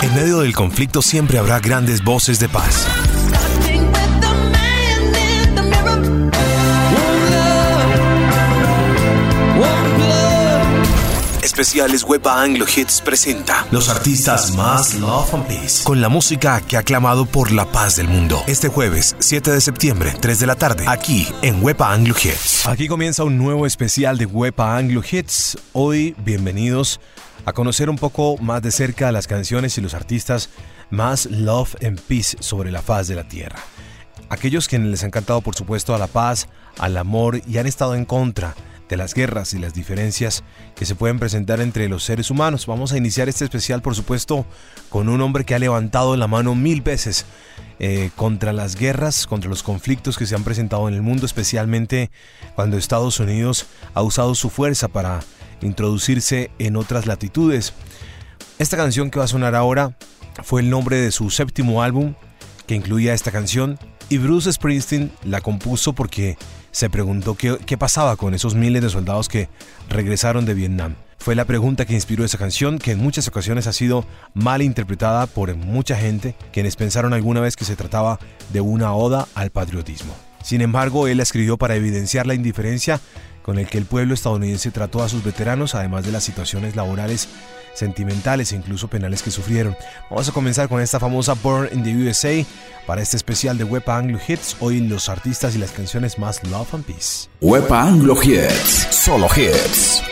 En medio del conflicto siempre habrá grandes voces de paz. Especiales Wepa Anglo Hits presenta los artistas más Love and Peace con la música que ha clamado por la paz del mundo. Este jueves 7 de septiembre, 3 de la tarde, aquí en Wepa Anglo Hits. Aquí comienza un nuevo especial de Wepa Anglo Hits. Hoy, bienvenidos conocer un poco más de cerca las canciones y los artistas más love and peace sobre la faz de la tierra. Aquellos quienes les han cantado por supuesto a la paz, al amor y han estado en contra de las guerras y las diferencias que se pueden presentar entre los seres humanos. Vamos a iniciar este especial por supuesto con un hombre que ha levantado la mano mil veces eh, contra las guerras, contra los conflictos que se han presentado en el mundo, especialmente cuando Estados Unidos ha usado su fuerza para introducirse en otras latitudes. Esta canción que va a sonar ahora fue el nombre de su séptimo álbum que incluía esta canción y Bruce Springsteen la compuso porque se preguntó qué, qué, pasaba con esos miles de soldados que regresaron de Vietnam. Fue la pregunta que inspiró esa canción que en muchas ocasiones ha sido mal interpretada por mucha gente quienes pensaron alguna vez que se trataba de una oda al patriotismo. Sin embargo, él la escribió para evidenciar la indiferencia con el que el pueblo estadounidense trató a sus veteranos, además de las situaciones laborales, sentimentales e incluso penales que sufrieron. Vamos a comenzar con esta famosa Born in the USA para este especial de Wepa Anglo Hits. Hoy los artistas y las canciones más Love and Peace. Wepa Anglo Hits, solo hits.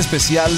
Especial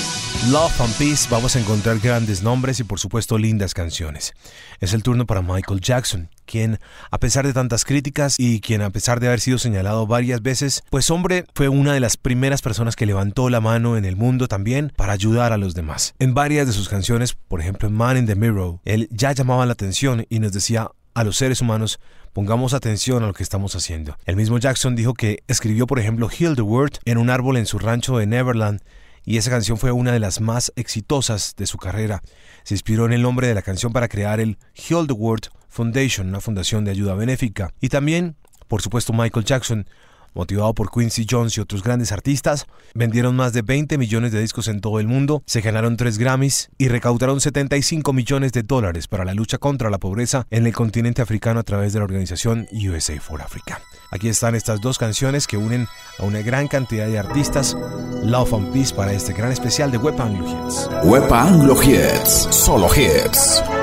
Love and Peace vamos a encontrar grandes nombres y por supuesto lindas canciones. Es el turno para Michael Jackson, quien a pesar de tantas críticas y quien a pesar de haber sido señalado varias veces, pues hombre fue una de las primeras personas que levantó la mano en el mundo también para ayudar a los demás. En varias de sus canciones, por ejemplo Man in the Mirror, él ya llamaba la atención y nos decía a los seres humanos pongamos atención a lo que estamos haciendo. El mismo Jackson dijo que escribió por ejemplo Heal the World en un árbol en su rancho de Neverland y esa canción fue una de las más exitosas de su carrera. Se inspiró en el nombre de la canción para crear el Heal the World Foundation, una fundación de ayuda benéfica. Y también, por supuesto, Michael Jackson motivado por Quincy Jones y otros grandes artistas, vendieron más de 20 millones de discos en todo el mundo, se ganaron 3 Grammys y recaudaron 75 millones de dólares para la lucha contra la pobreza en el continente africano a través de la organización USA for Africa. Aquí están estas dos canciones que unen a una gran cantidad de artistas. Love and Peace para este gran especial de Wepa Anglo Hits. Hits, solo hits.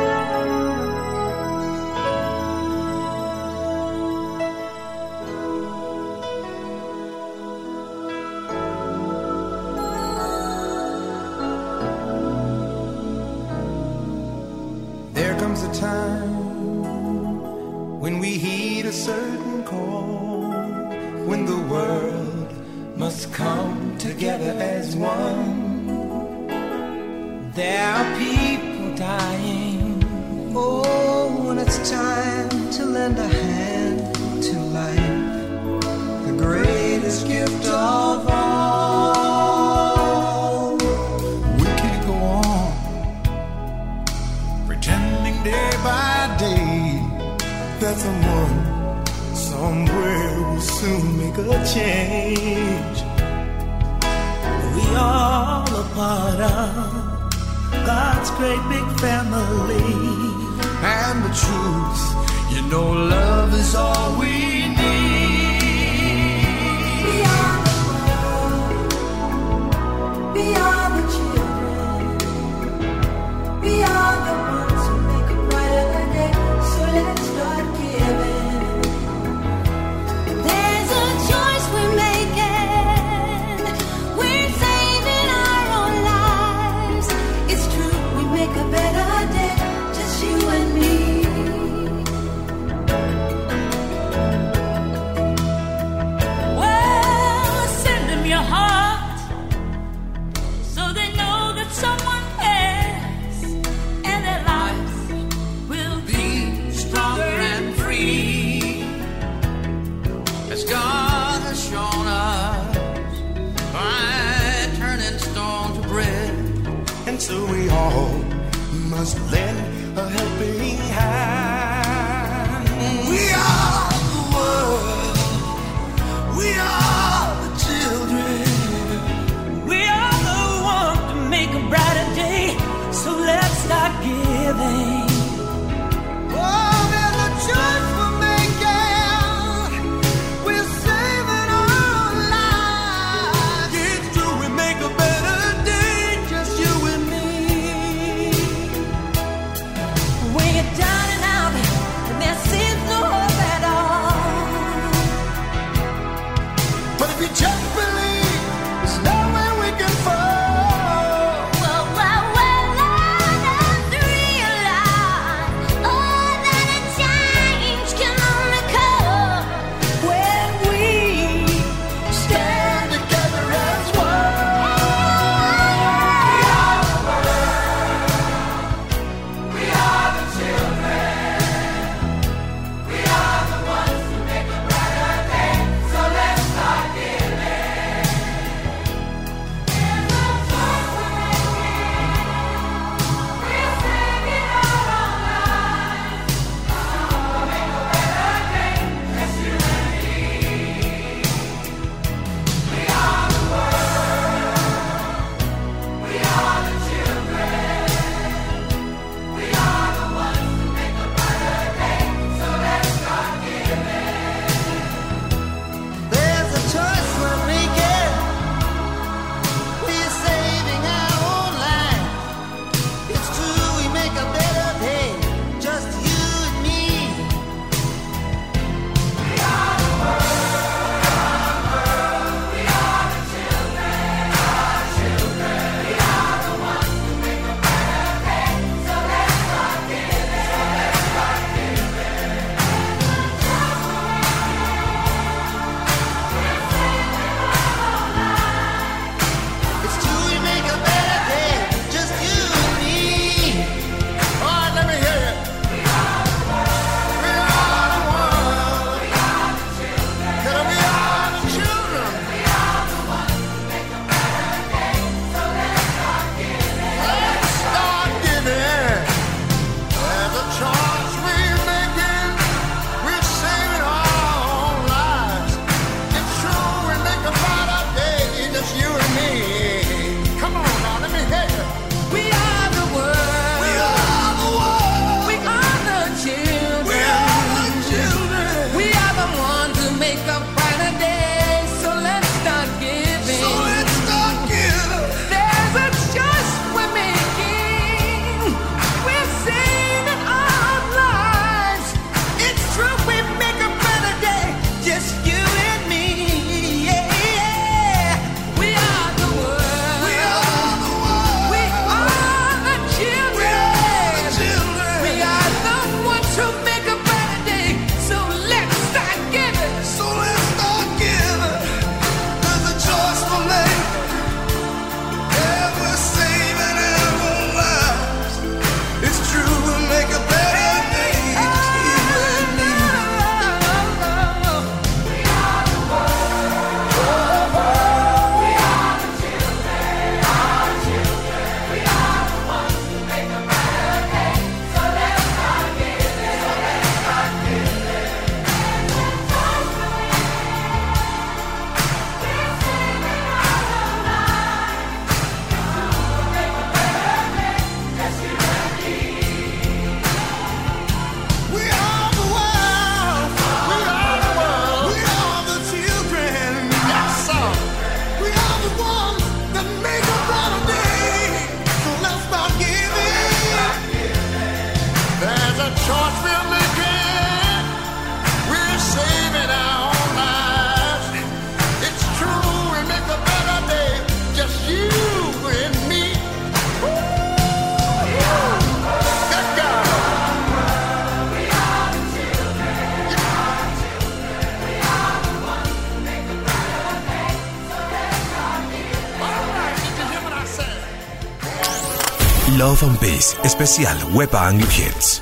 Love especial Wepa Anglo Hits.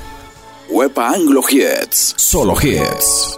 Wepa Anglo Hits, solo hits.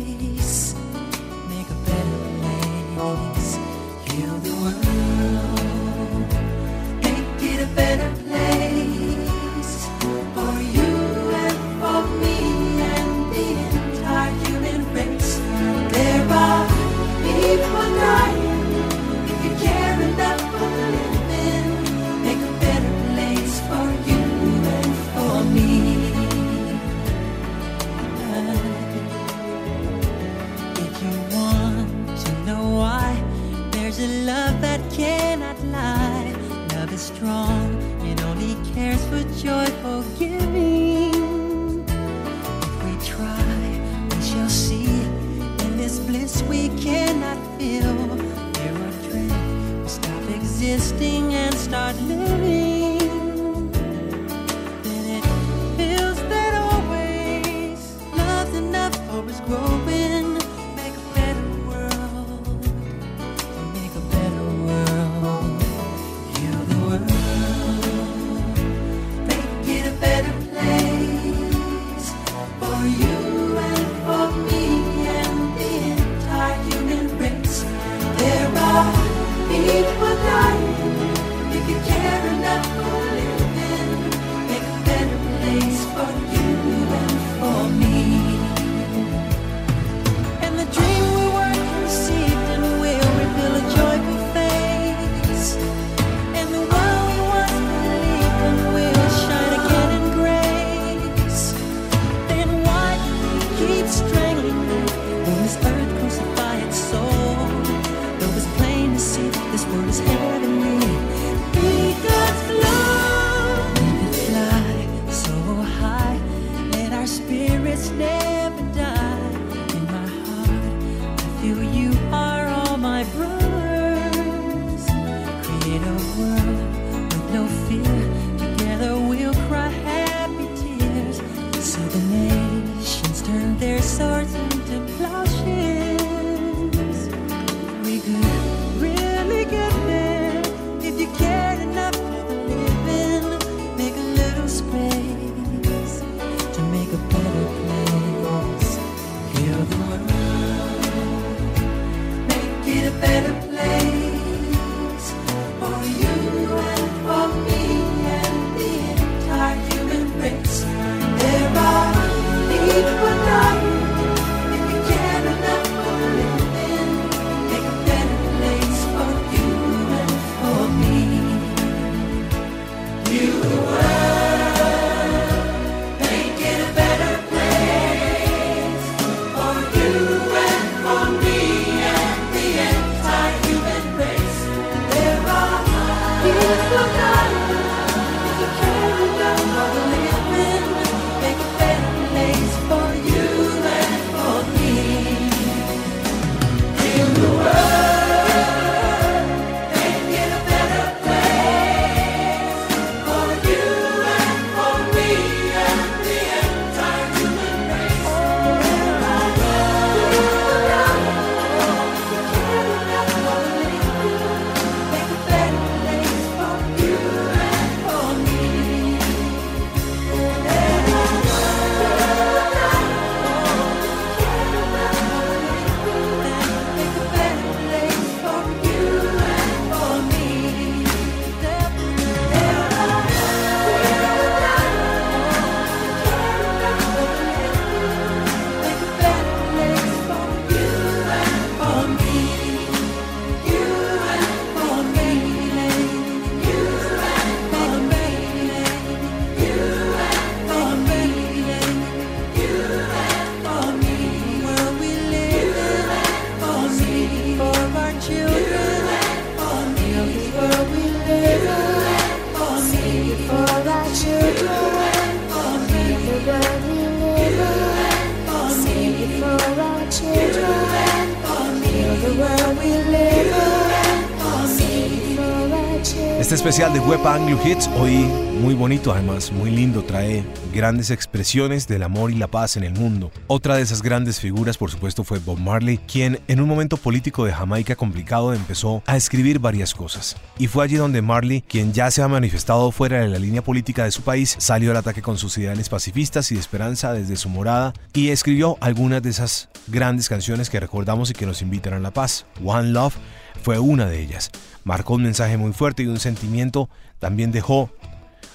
Hits, hoy muy bonito además, muy lindo, trae grandes expresiones del amor y la paz en el mundo. Otra de esas grandes figuras, por supuesto, fue Bob Marley, quien en un momento político de Jamaica complicado empezó a escribir varias cosas. Y fue allí donde Marley, quien ya se ha manifestado fuera de la línea política de su país, salió al ataque con sus ideales pacifistas y de esperanza desde su morada y escribió algunas de esas grandes canciones que recordamos y que nos invitan a la paz. One Love fue una de ellas marcó un mensaje muy fuerte y un sentimiento también dejó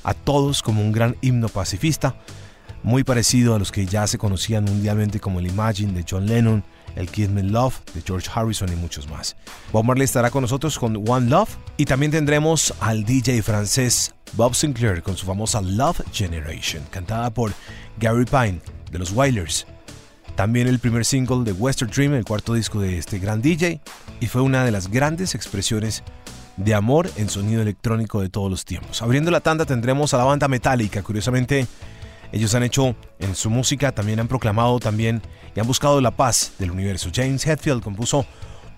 a todos como un gran himno pacifista, muy parecido a los que ya se conocían mundialmente como el Imagine de John Lennon, el Kiss Me Love de George Harrison y muchos más. Bob Marley estará con nosotros con One Love y también tendremos al DJ francés Bob Sinclair con su famosa Love Generation, cantada por Gary Pine de los Wailers. También el primer single de Western Dream, el cuarto disco de este gran DJ, y fue una de las grandes expresiones de amor en sonido electrónico de todos los tiempos. Abriendo la tanda tendremos a la banda Metallica. Curiosamente, ellos han hecho en su música, también han proclamado también y han buscado la paz del universo. James Hetfield compuso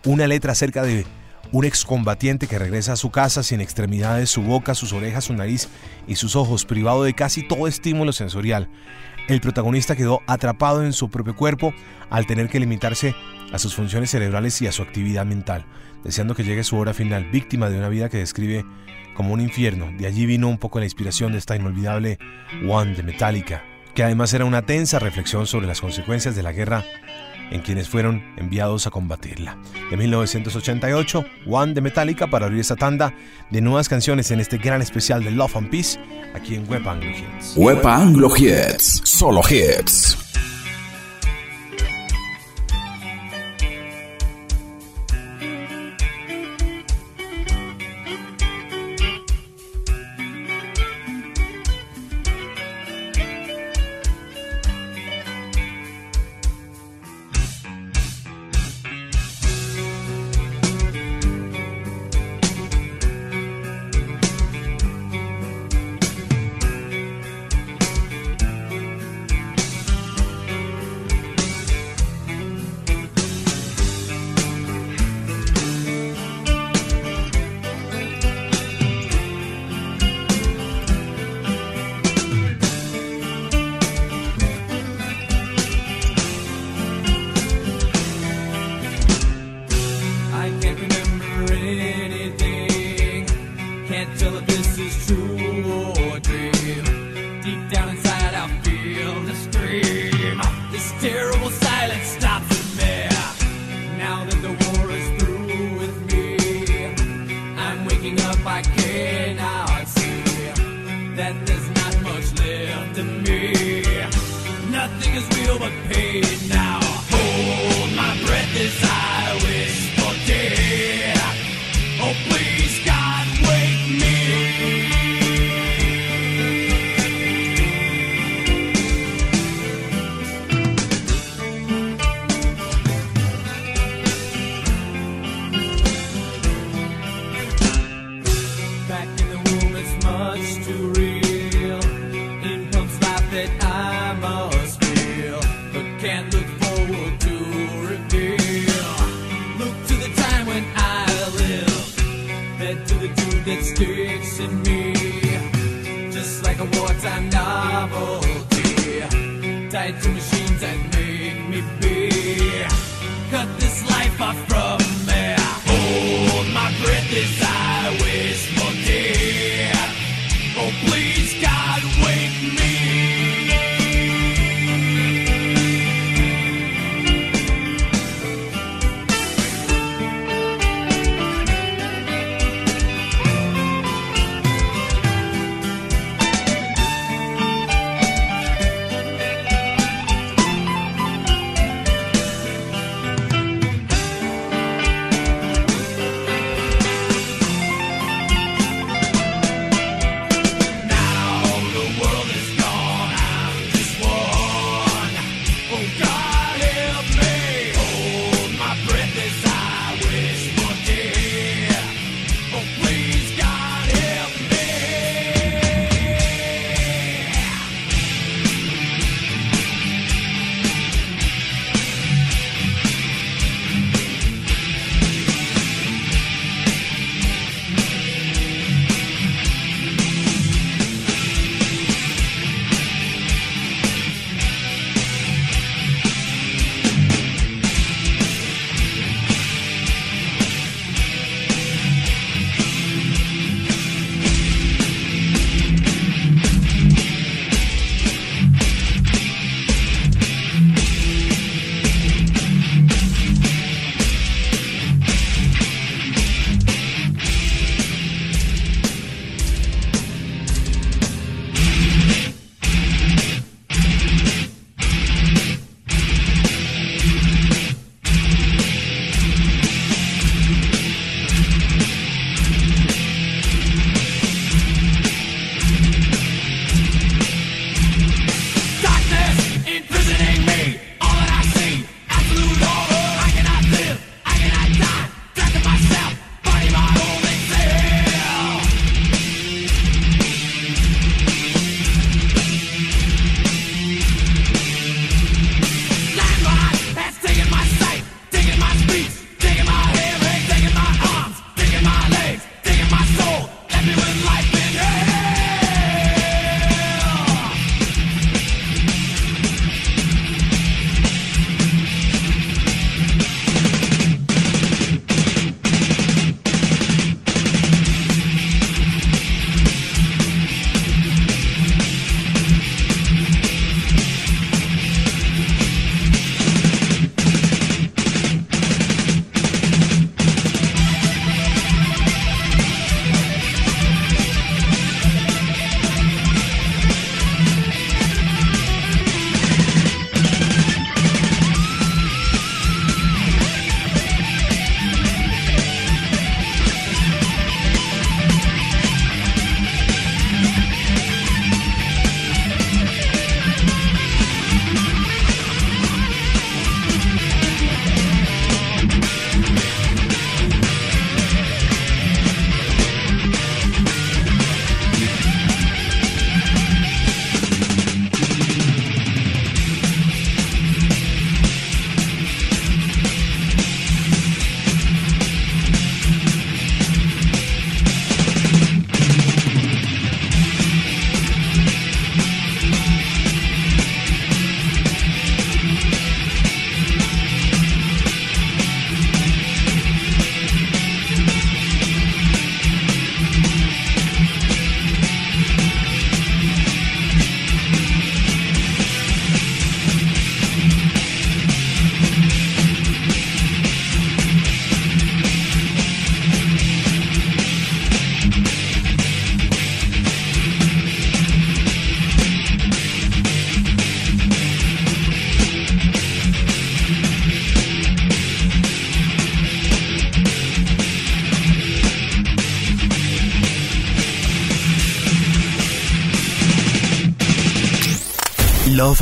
una letra acerca de un excombatiente que regresa a su casa sin extremidades, su boca, sus orejas, su nariz y sus ojos, privado de casi todo estímulo sensorial. El protagonista quedó atrapado en su propio cuerpo al tener que limitarse a sus funciones cerebrales y a su actividad mental deseando que llegue su hora final, víctima de una vida que describe como un infierno. De allí vino un poco la inspiración de esta inolvidable One de Metallica, que además era una tensa reflexión sobre las consecuencias de la guerra en quienes fueron enviados a combatirla. En 1988, One de Metallica para abrir esta tanda de nuevas canciones en este gran especial de Love and Peace aquí en Web Anglo Hits. Web Anglo Hits, solo hits. is real but paid now. Oh. 怎么心在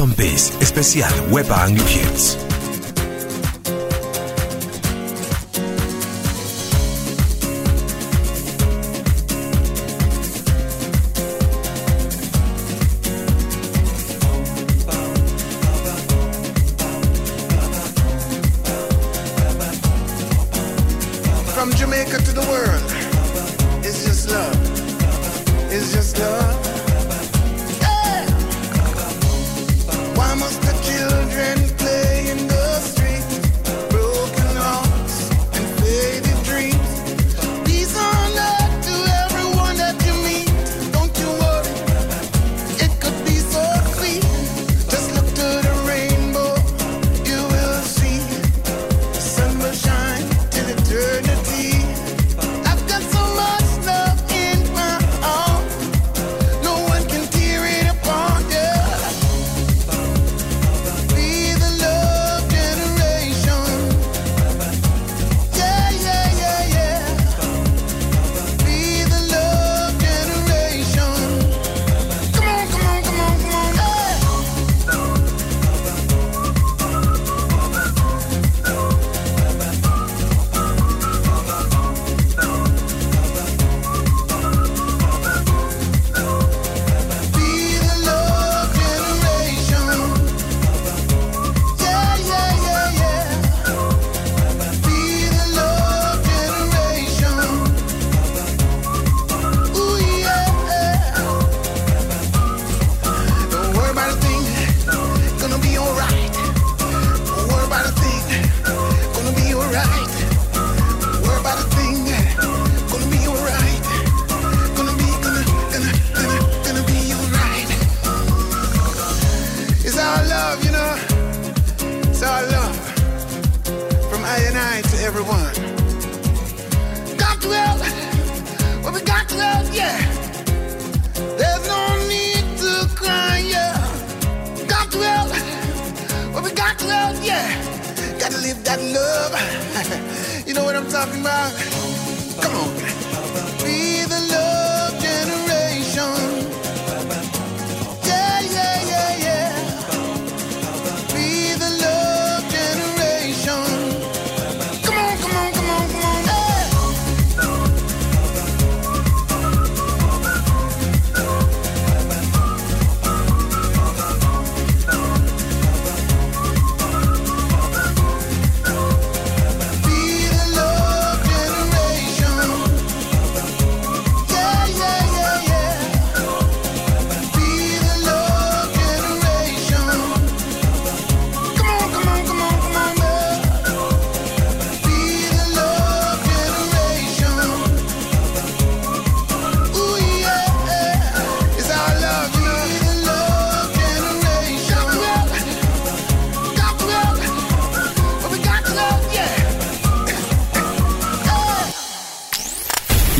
And Peace, especial Wepa Anglo Hits.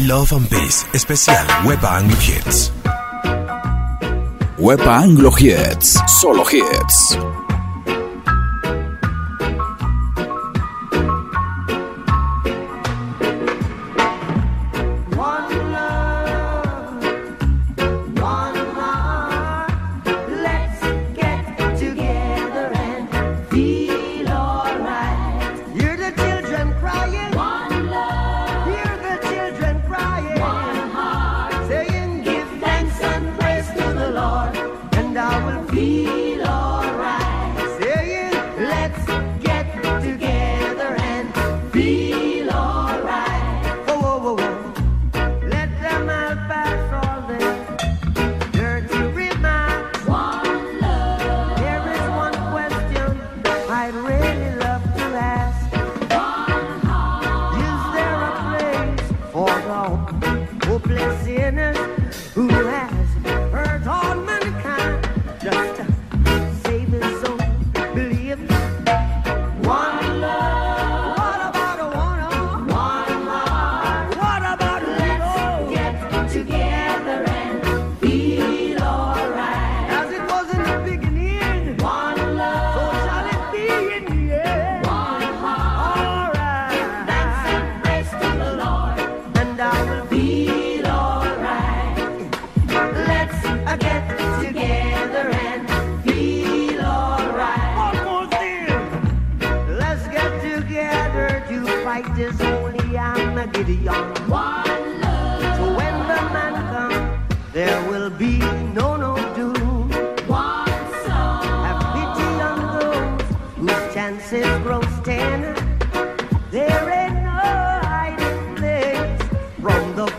Love and Peace, especial Wepa Anglo Hits. Wepa Anglo Hits, solo hits.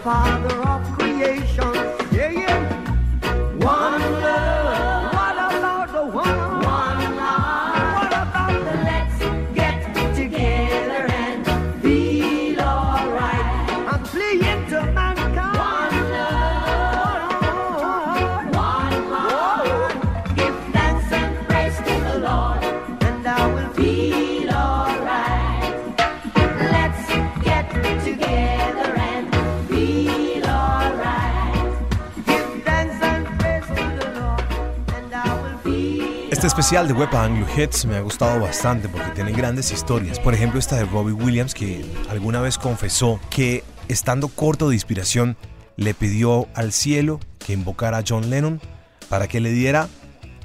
Father especial de Wepa Anglo Hits me ha gustado bastante porque tiene grandes historias. Por ejemplo, esta de Robbie Williams que alguna vez confesó que estando corto de inspiración le pidió al cielo que invocara a John Lennon para que le diera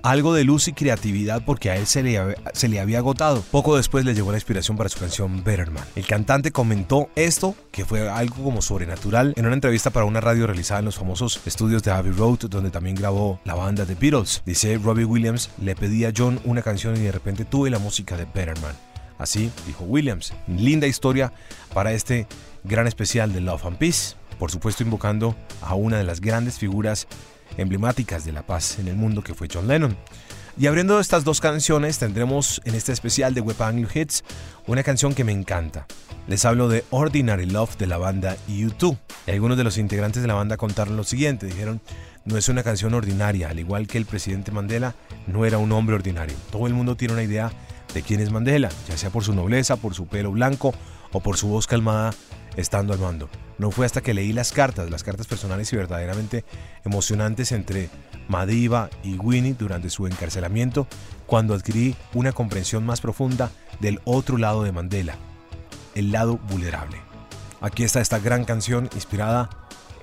algo de luz y creatividad porque a él se le, había agotado. Poco después le llegó la inspiración para su canción Better Man. El cantante comentó esto, que fue algo como sobrenatural, en una entrevista para una radio realizada en los famosos estudios de Abbey Road, donde también grabó la banda de Beatles. Dice Robbie Williams, le pedí a John una canción y de repente tuve la música de Better Man. Así dijo Williams. Linda historia para este gran especial de Love and Peace. Por supuesto invocando a una de las grandes figuras emblemáticas de la paz en el mundo que fue John Lennon. Y abriendo estas dos canciones tendremos en este especial de Web Anglo Hits una canción que me encanta. Les hablo de Ordinary Love de la banda U2. Y algunos de los integrantes de la banda contaron lo siguiente, dijeron, no es una canción ordinaria, al igual que el presidente Mandela no era un hombre ordinario. Todo el mundo tiene una idea de quién es Mandela, ya sea por su nobleza, por su pelo blanco o por su voz calmada estando al mando. No fue hasta que leí las cartas, las cartas personales y verdaderamente emocionantes entre Madiba y Winnie durante su encarcelamiento, cuando adquirí una comprensión más profunda del otro lado de Mandela, el lado vulnerable. Aquí está esta gran canción inspirada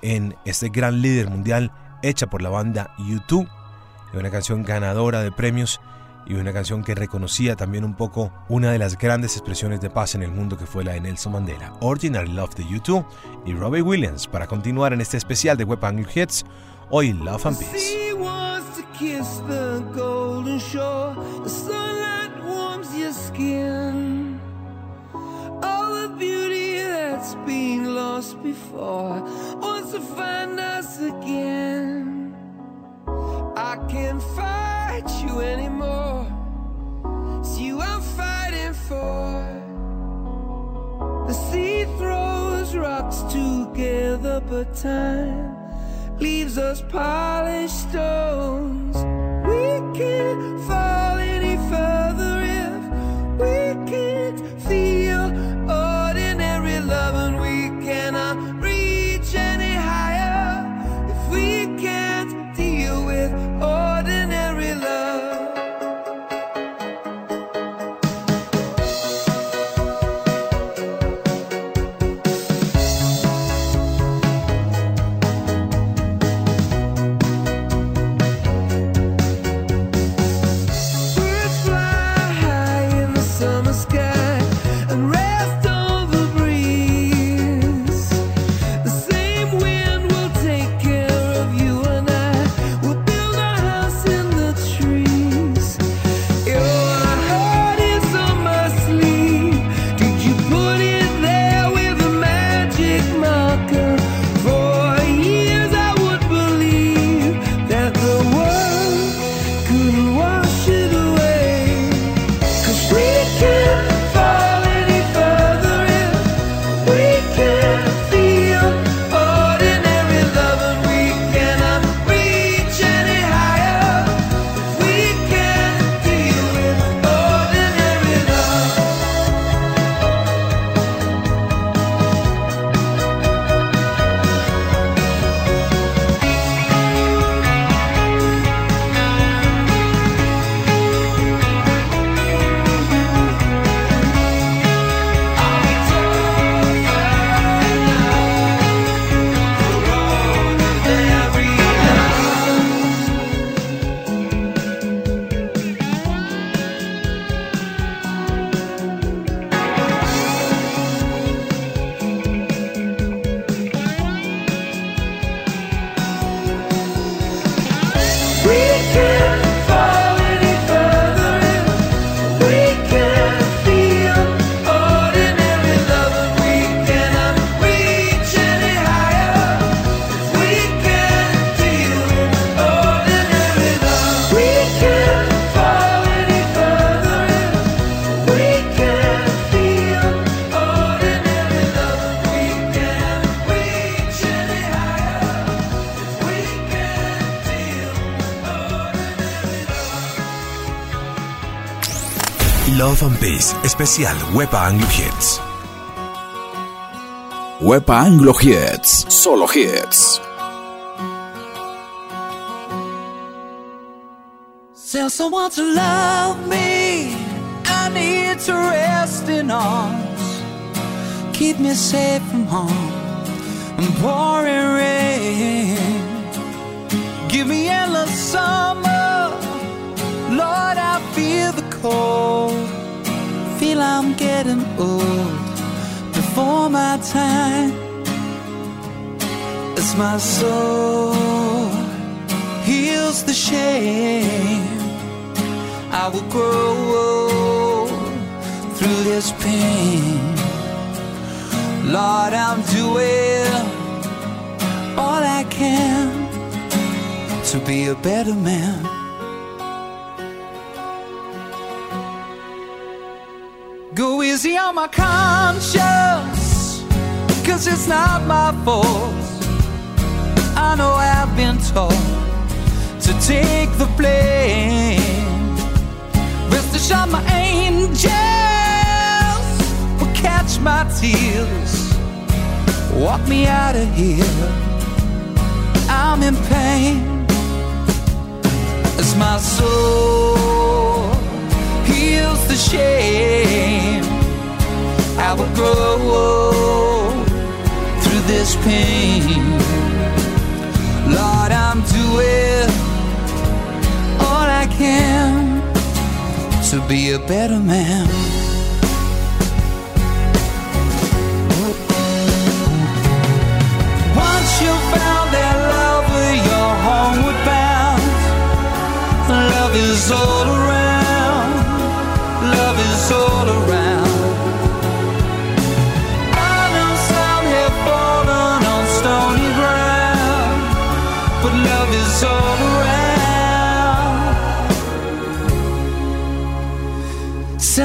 en este gran líder mundial hecha por la banda U2, una canción ganadora de premios y una canción que reconocía también un poco una de las grandes expresiones de paz en el mundo que fue la de Nelson Mandela, Ordinary Love de U2 y Robbie Williams para continuar en este especial de Web Anglo Hits, hoy Love and Peace. Fight you anymore. It's you I'm fighting for. The sea throws rocks together, but time leaves us polished stones. We can't fall especial Wepa Anglo Hits. Wepa Anglo Hits. Solo hits. Tell someone to love me. I need to rest in arms. Keep me safe from harm pouring rain. Give me endless summer. Getting old before my time. As my soul heals the shame. I will grow through this pain. Lord, I'm doing all I can to be a better man. Go easy on my conscience, cause it's not my fault. I know I've been told to take the blame. Rest assured, my angels will catch my tears, walk me out of here. I'm in pain It's my soul heals the shame. I will grow through this pain. Lord, I'm doing all I can to be a better man.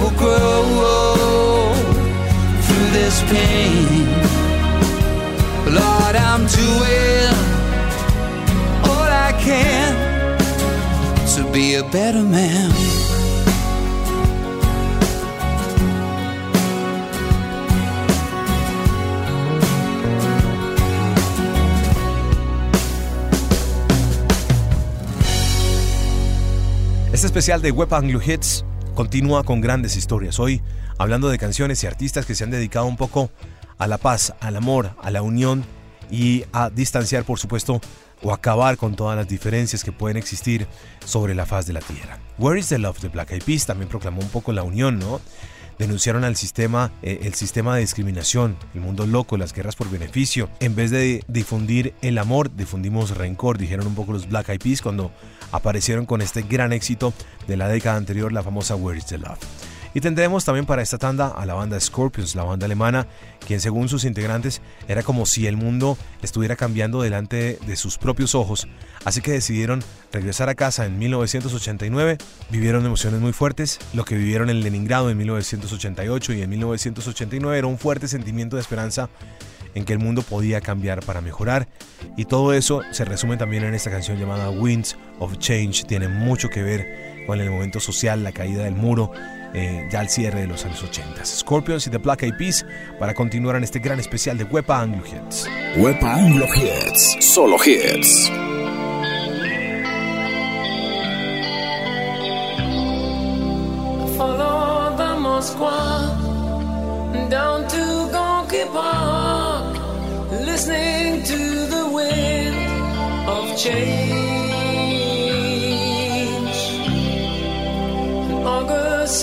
will grow through this pain. Lord, I'm doing all I can to be a better man. Este especial de Web Anglo Hits continúa con grandes historias. Hoy hablando de canciones y artistas que se han dedicado un poco a la paz, al amor, a la unión y a distanciar, por supuesto, o acabar con todas las diferencias que pueden existir sobre la faz de la tierra. Where is the Love de Black Eyed Peas también proclamó un poco la unión, ¿no? Denunciaron al sistema, eh, el sistema de discriminación, el mundo loco, las guerras por beneficio. En vez de difundir el amor, difundimos rencor, dijeron un poco los Black Eyed Peas cuando aparecieron con este gran éxito de la década anterior, la famosa Where is the Love. Y tendremos también para esta tanda a la banda Scorpions, la banda alemana, quien según sus integrantes era como si el mundo estuviera cambiando delante de sus propios ojos, así que decidieron regresar a casa en 1989, vivieron emociones muy fuertes, lo que vivieron en Leningrado en 1988 y en 1989 era un fuerte sentimiento de esperanza en que el mundo podía cambiar para mejorar. Y todo eso se resume también en esta canción llamada Winds of Change, tiene mucho que ver con el momento social, la caída del muro, eh, ya al cierre de los años 80. Scorpions y The Black Eyed Peas para continuar en este gran especial de Wepa Anglo Hits. Wepa Anglo Hits. Solo hits. Follow the Moskwa down to Gonky Park, listening to the wind of change. An August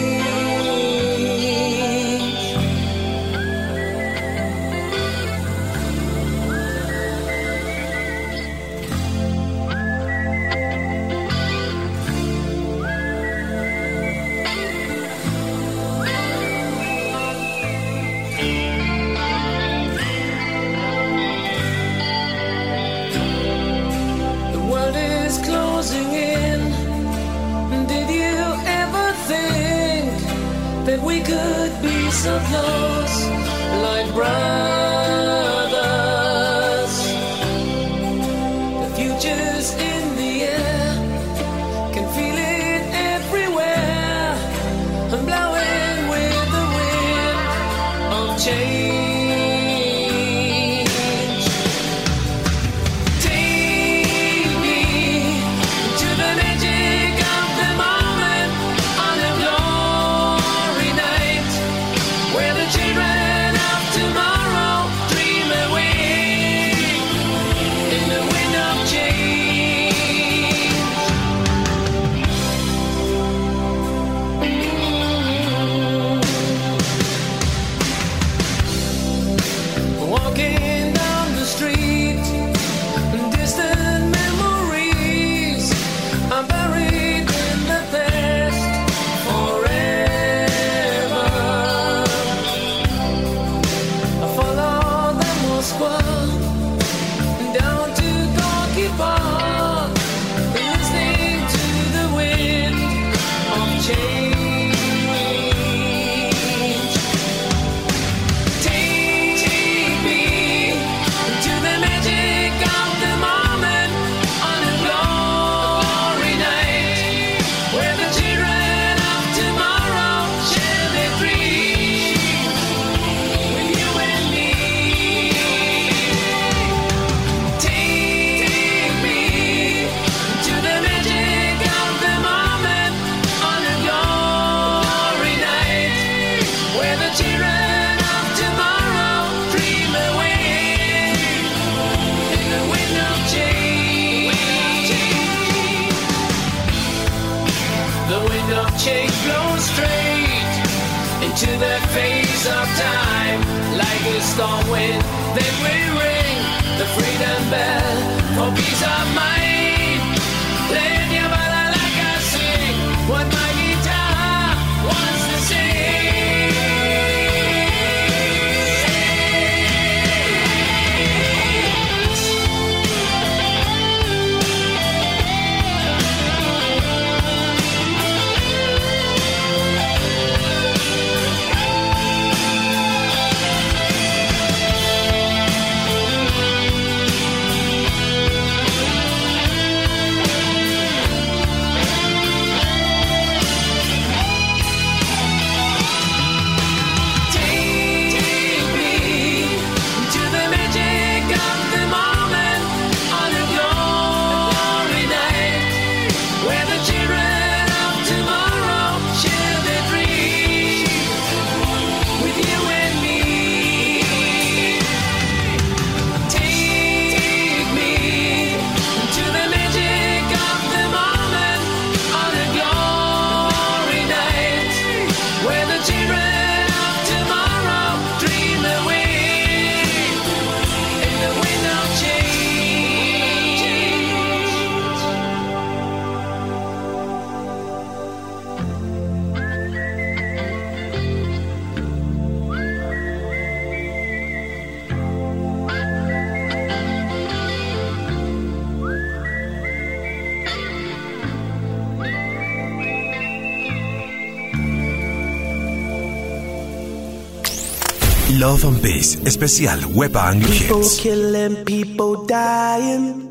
Love and Peace, especial Web Hits. People killing, people dying.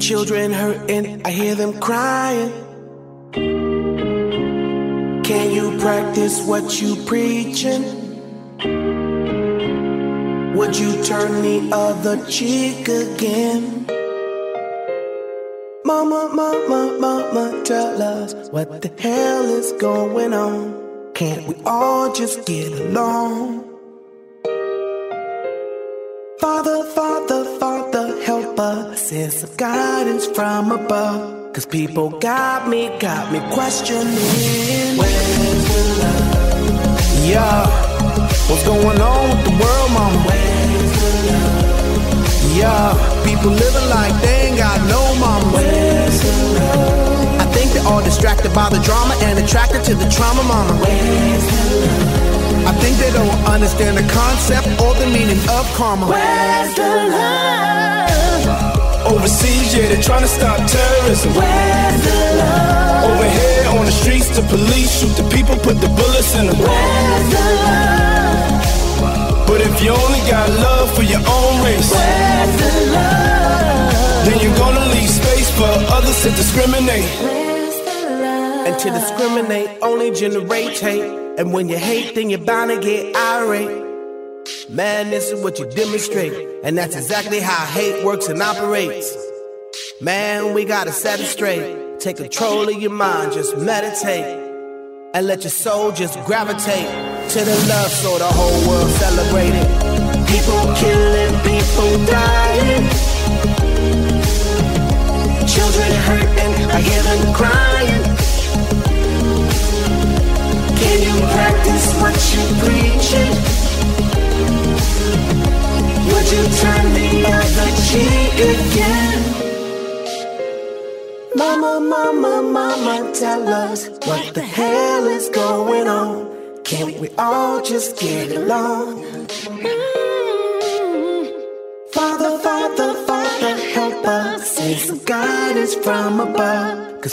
Children hurting, I hear them crying. Can you practice what you preaching? Would you turn the other cheek again? Mama, mama, mama, tell us what the hell is going on. Can't we all just get along? Father, Father, Father, help us. Send some guidance from above. Cause people got me, got me questioning. Where's the love? Yeah. What's going on with the world, mama? Where's the love? Yeah. People living like they ain't got no mama. Where's the love? They're all distracted by the drama and attracted to the trauma, mama. I think they don't understand the concept or the meaning of karma. Where's the love? Overseas, yeah, they're trying to stop terrorism. Where's the love? Over here on the streets, the police shoot the people, put the bullets in them. Where's the love? But if you only got love for your own race, where's the love? Then you're gonna leave space for others to discriminate. And to discriminate only generate hate. And when you hate, then you're bound to get irate. Man, this is what you demonstrate. And that's exactly how hate works and operates. Man, we gotta set it straight. Take control of your mind, just meditate. And let your soul just gravitate to the love so the whole world celebrate it. People killing, people dying. Children hurting, I hear crying.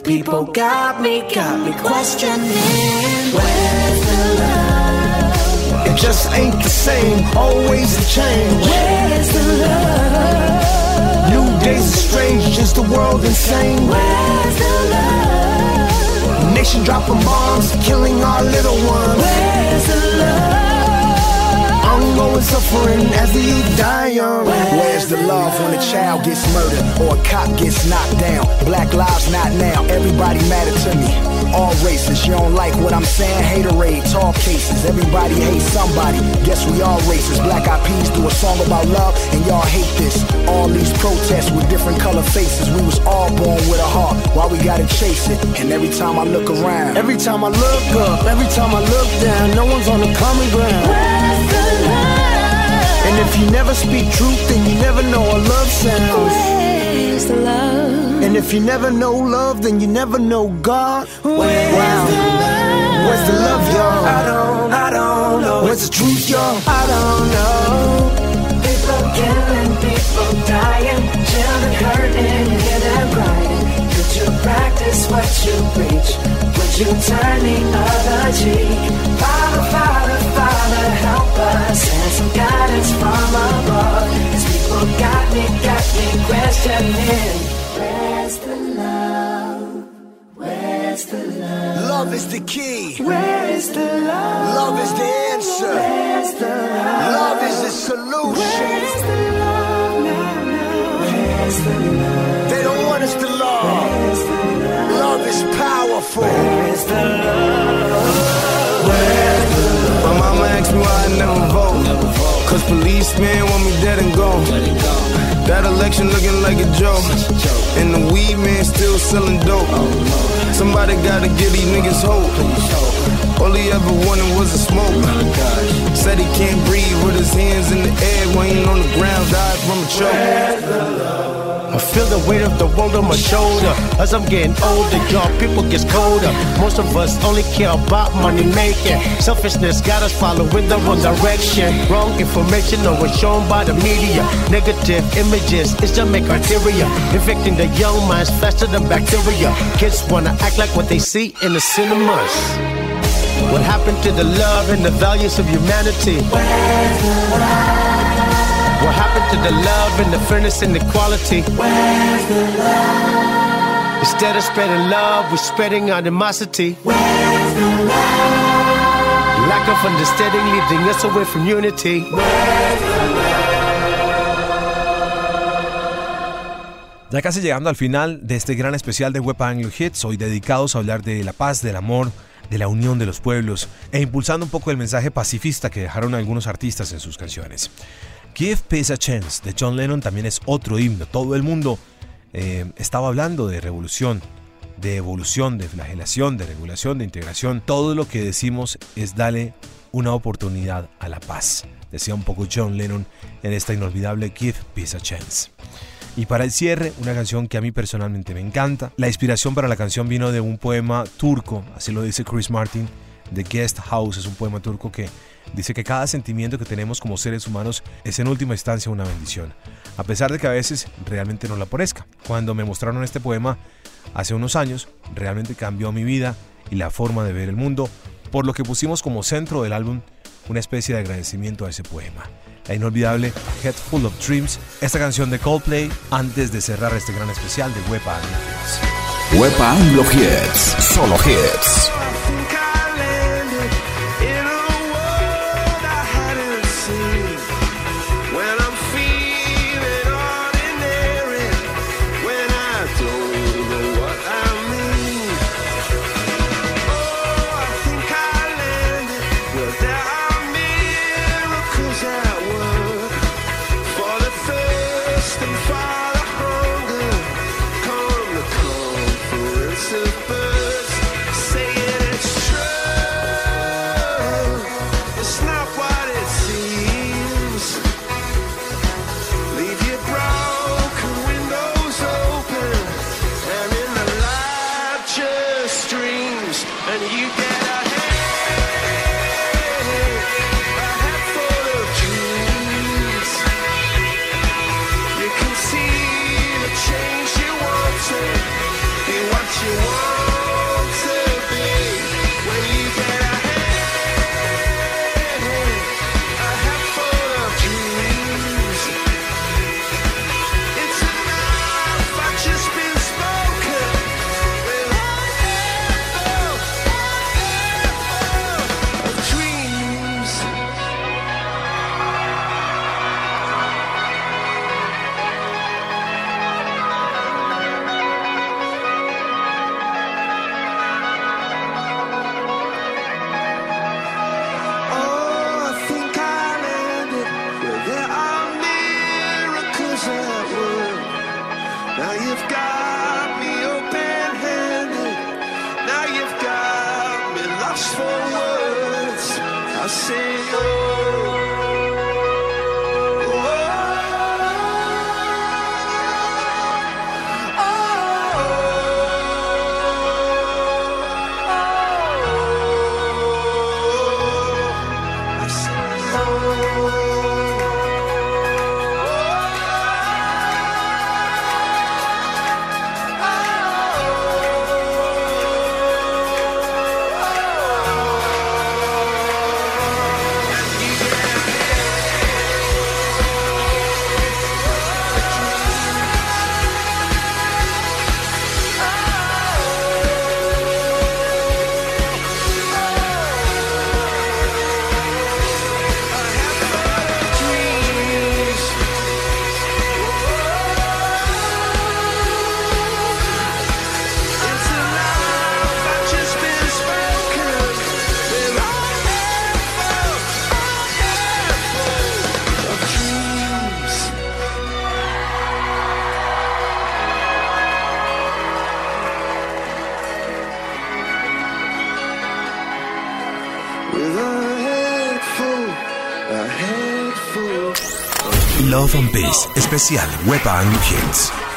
People got me, got me questioning. Where's the love? It just ain't the same, always a change. Where's the love? New days are strange, just the world insane. Where's the love? Nation dropping bombs, killing our little ones. Where's the love? Ongoing suffering as the youth die young. Where's the love when a child gets murdered or a cop gets knocked down? Black lives not now, everybody matter to me. All races, you don't like what I'm saying? Haterade, all cases, everybody hates somebody. Guess we all racist. Black Eyed Peas do a song about love, and y'all hate this. All these protests with different color faces. We was all born with a heart, why we gotta chase it? And every time I look around, Every time I look up, every time I look down, no one's on the common ground. Where's the love? And if you never speak truth, then you never know what love sounds. Where's the love? And if you never know love, then you never know God. Where's Wow. the love? Where's the love, y'all? I don't, I don't know. Where's the truth, y'all? I don't know. People killing, people dying, children hurting, hear them crying. Could you practice what you preach? Would you turn the other cheek? Father, Father, us. Send some guidance from above. These people got me, got me questioning. Where's the love? Where's the love? love is the key. Where is the love? Love is the answer. Where's the love? Love is the solution. Where's the love now, now? Where's the love? They don't want us to love. The love? Love is powerful. Where's the love? Never vote. Cause policemen want me dead and gone. That election looking like a joke. And the weed man still selling dope. Somebody gotta give these niggas hope. All he ever wanted was a smoke. Said he can't breathe with his hands in the air when he on the ground, died from a choke. I feel the weight of the world on my shoulder. As I'm getting older, y'all people gets colder. Most of us only care about money making. Selfishness got us following the wrong direction. Wrong information always shown by the media. Negative images is just make criteria. Infecting the young minds faster than bacteria. Kids wanna act like what they see in the cinemas. What happened to the love and the values of humanity? What happened to the love and the fairness and equality? Where's the love? Instead of spreading love, we're spreading animosity. Where's the love? Lack of understanding leading us away from unity. Where's the Ya casi llegando al final de este gran especial de Web Anglo Hits, hoy dedicados a hablar de la paz, del amor, de la unión de los pueblos e impulsando un poco el mensaje pacifista que dejaron algunos artistas en sus canciones. Give Peace a Chance de John Lennon también es otro himno. Todo el mundo eh, estaba hablando de revolución, de evolución, de flagelación, de regulación, de integración. Todo lo que decimos es darle una oportunidad a la paz, decía un poco John Lennon en esta inolvidable Give Peace a Chance. Y para el cierre, una canción que a mí personalmente me encanta. La inspiración para la canción vino de un poema turco, así lo dice Chris Martin, The Guest House es un poema turco que dice que cada sentimiento que tenemos como seres humanos es en última instancia una bendición, a pesar de que a veces realmente no la parezca. Cuando me mostraron este poema hace unos años, realmente cambió mi vida y la forma de ver el mundo, por lo que pusimos como centro del álbum una especie de agradecimiento a ese poema. La inolvidable Head Full of Dreams, esta canción de Coldplay, antes de cerrar este gran especial de Wepa Anglo Hits. Wepa Anglo Hits, solo hits. Señor. Especial Anglo Hits.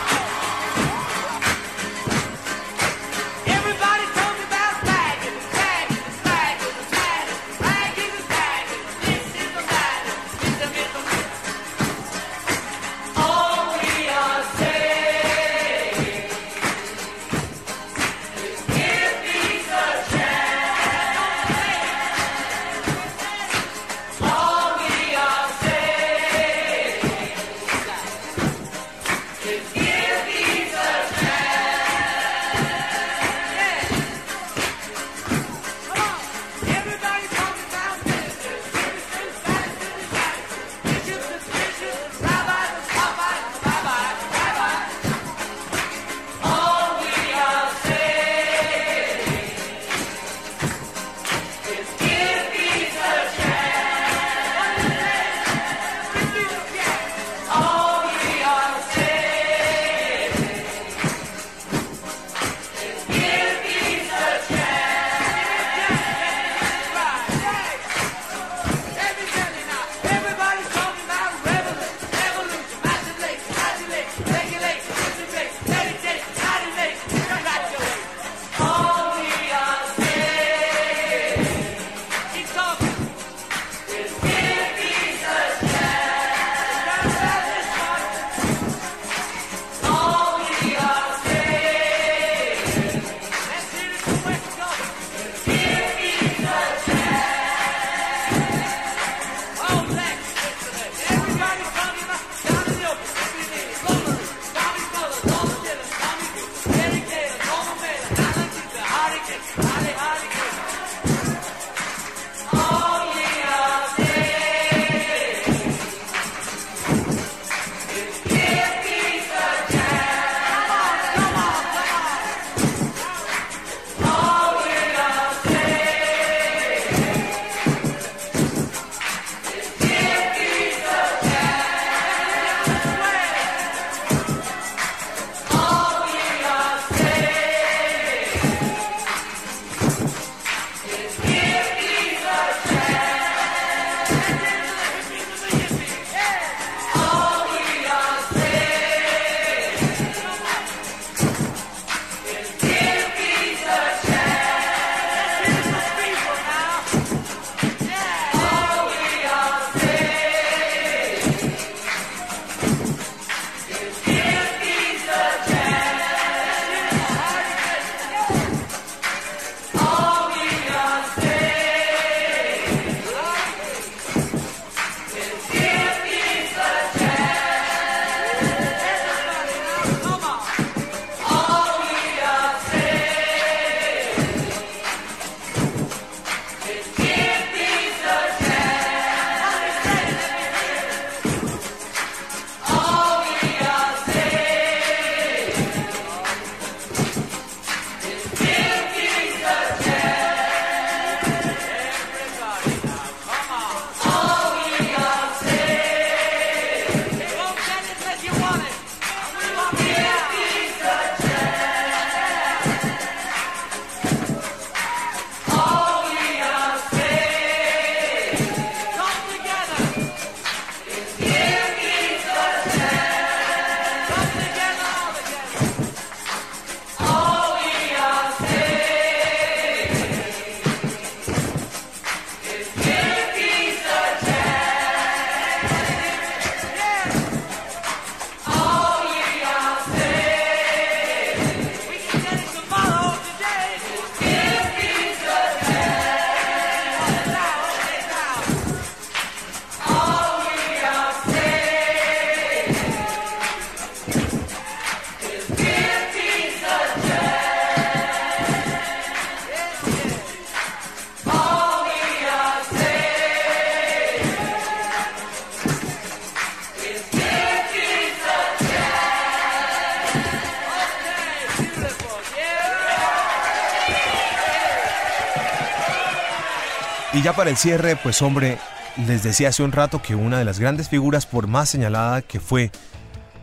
Ya para el cierre, pues hombre, les decía hace un rato que una de las grandes figuras por más señalada que fue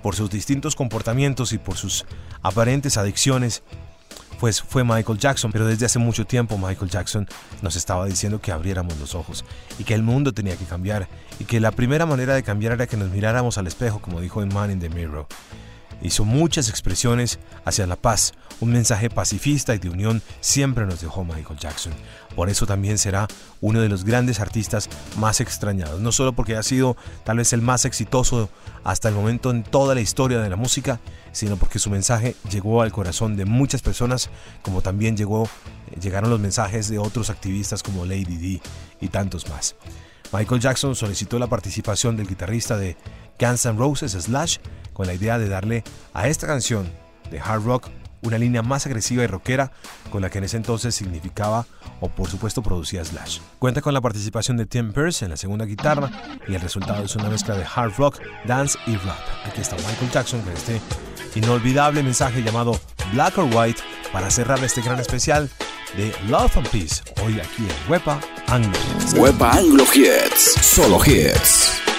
por sus distintos comportamientos y por sus aparentes adicciones, pues fue Michael Jackson. Pero desde hace mucho tiempo Michael Jackson nos estaba diciendo que abriéramos los ojos y que el mundo tenía que cambiar y que la primera manera de cambiar era que nos miráramos al espejo, como dijo en Man in the Mirror. Hizo muchas expresiones hacia la paz, un mensaje pacifista y de unión siempre nos dejó Michael Jackson. Por eso también será uno de los grandes artistas más extrañados, no solo porque ha sido tal vez el más exitoso hasta el momento en toda la historia de la música, sino porque su mensaje llegó al corazón de muchas personas, como también llegaron los mensajes de otros activistas como Lady D y tantos más. Michael Jackson solicitó la participación del guitarrista de Guns N' Roses Slash con la idea de darle a esta canción de hard rock una línea más agresiva y rockera con la que en ese entonces significaba o por supuesto producía Slash. Cuenta con la participación de Tim Pierce en la segunda guitarra y el resultado es una mezcla de hard rock, dance y rap. Aquí está Michael Jackson con este inolvidable mensaje llamado Black or White para cerrar este gran especial de Love and Peace hoy aquí en Wepa Anglo. Wepa Anglo Hits, solo hits.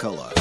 Color.